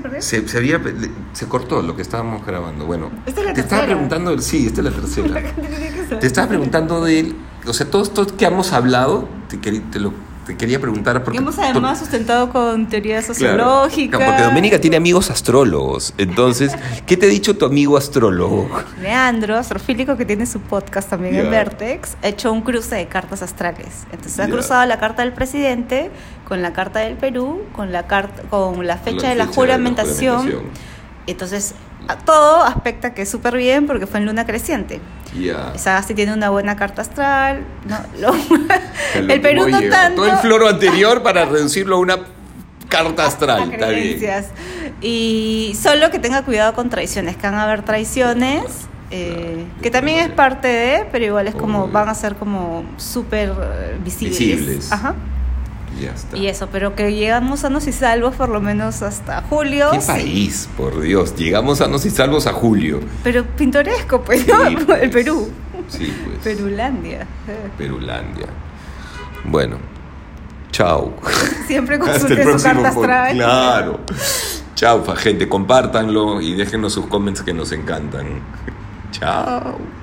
perdió? Se, se había, se cortó lo que estábamos grabando. Bueno, Esta es la te estaba tercera. preguntando, sí, esta es la tercera. La te estaba preguntando de, o sea, todo esto que hemos hablado, te, te lo, te quería preguntar porque... Hemos además sustentado con teorías Claro. sociológicas. No, porque Doménica tiene amigos astrólogos. Entonces, ¿qué te ha dicho tu amigo astrólogo? Leandro, astrofílico que tiene su podcast también Ya. en Vertex, ha hecho un cruce de cartas astrales. Entonces ha Ya. cruzado la carta del presidente con la carta del Perú, con la carta, con la fecha, de, la juramentación. juramentación. Entonces, a todo aspecta que es súper bien porque fue en luna creciente. Ya. Sagasti tiene una buena carta astral. ¿no? Lo- Lo el Perú no tanto. Todo el floro anterior para reducirlo a una carta astral. Está bien. Y solo que tenga cuidado con traiciones, que van a haber traiciones, eh, que también es parte de, pero igual es como, van a ser como súper eh, visibles. Visibles. Ajá. Ya está. Y eso, pero que llegamos sanos y salvos por lo menos hasta julio. ¿Qué sí. país? Por Dios. Llegamos sanos y salvos a julio. Pero pintoresco, pues, Sí, ¿no? el pues. Perú. Sí, pues. Perulandia. Perulandia. Bueno. Chao. Siempre Hasta el consulten su carta astral. Claro. Chao, gente. Compártanlo y déjenos sus comments que nos encantan. Chao.